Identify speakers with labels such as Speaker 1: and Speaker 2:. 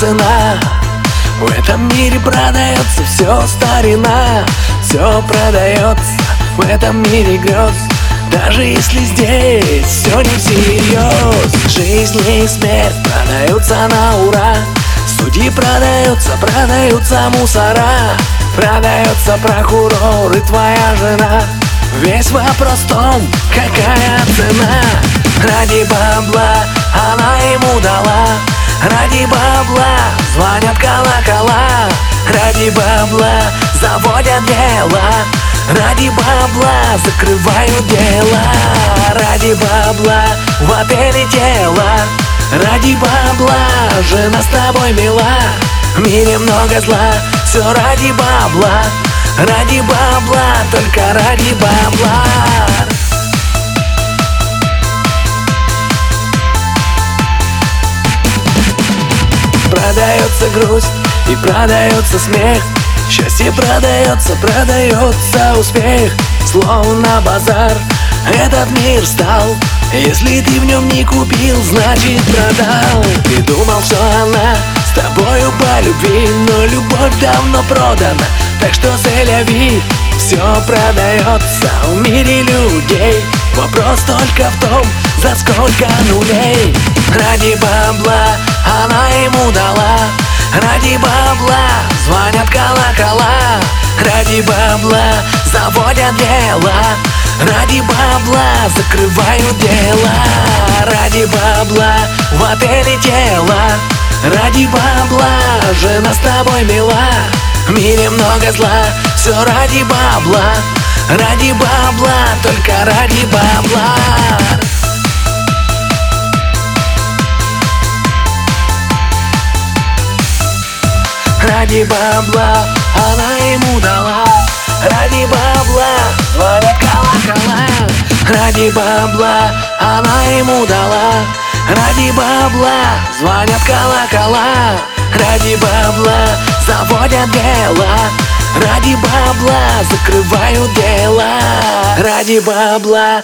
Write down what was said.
Speaker 1: цена. В этом мире продается все старина. Все продается в этом мире грез Даже если здесь все не всерьез Жизнь и смерть продаются на ура. Судьи продаются, продаются мусора. Продается прокурор и твоя жена. Весь вопрос в том, какая цена. Ради бабла Ради бабла звонят колокола. Ради бабла заводят дело. Ради бабла закрывают дело. Ради бабла в отеле тело. Ради бабла жена с тобой мила. В мире много зла, все ради бабла. Ради бабла, только ради бабла Продается грусть и продается смех. Счастье продается, продается успех. Словно базар этот мир стал. Если ты в нем не купил, значит продал. Ты думал, что она с тобою по любви Но любовь давно продана. Так что заляви Все продается. В мире людей Вопрос только в том, за сколько нулей. Ради бабла Ради бабла звонят колокола. Ради бабла заводят дело. Ради бабла закрывают дело. Ради бабла в отеле тело. Ради бабла жена с тобой мила. В мире много зла, все ради бабла. Ради бабла, только ради бабла Ради бабла она ему дала. Ради бабла звонят колокола. Ради бабла она ему дала. Ради бабла звонят колокола. Ради бабла заводят дело. Ради бабла закрывают дело Ради бабла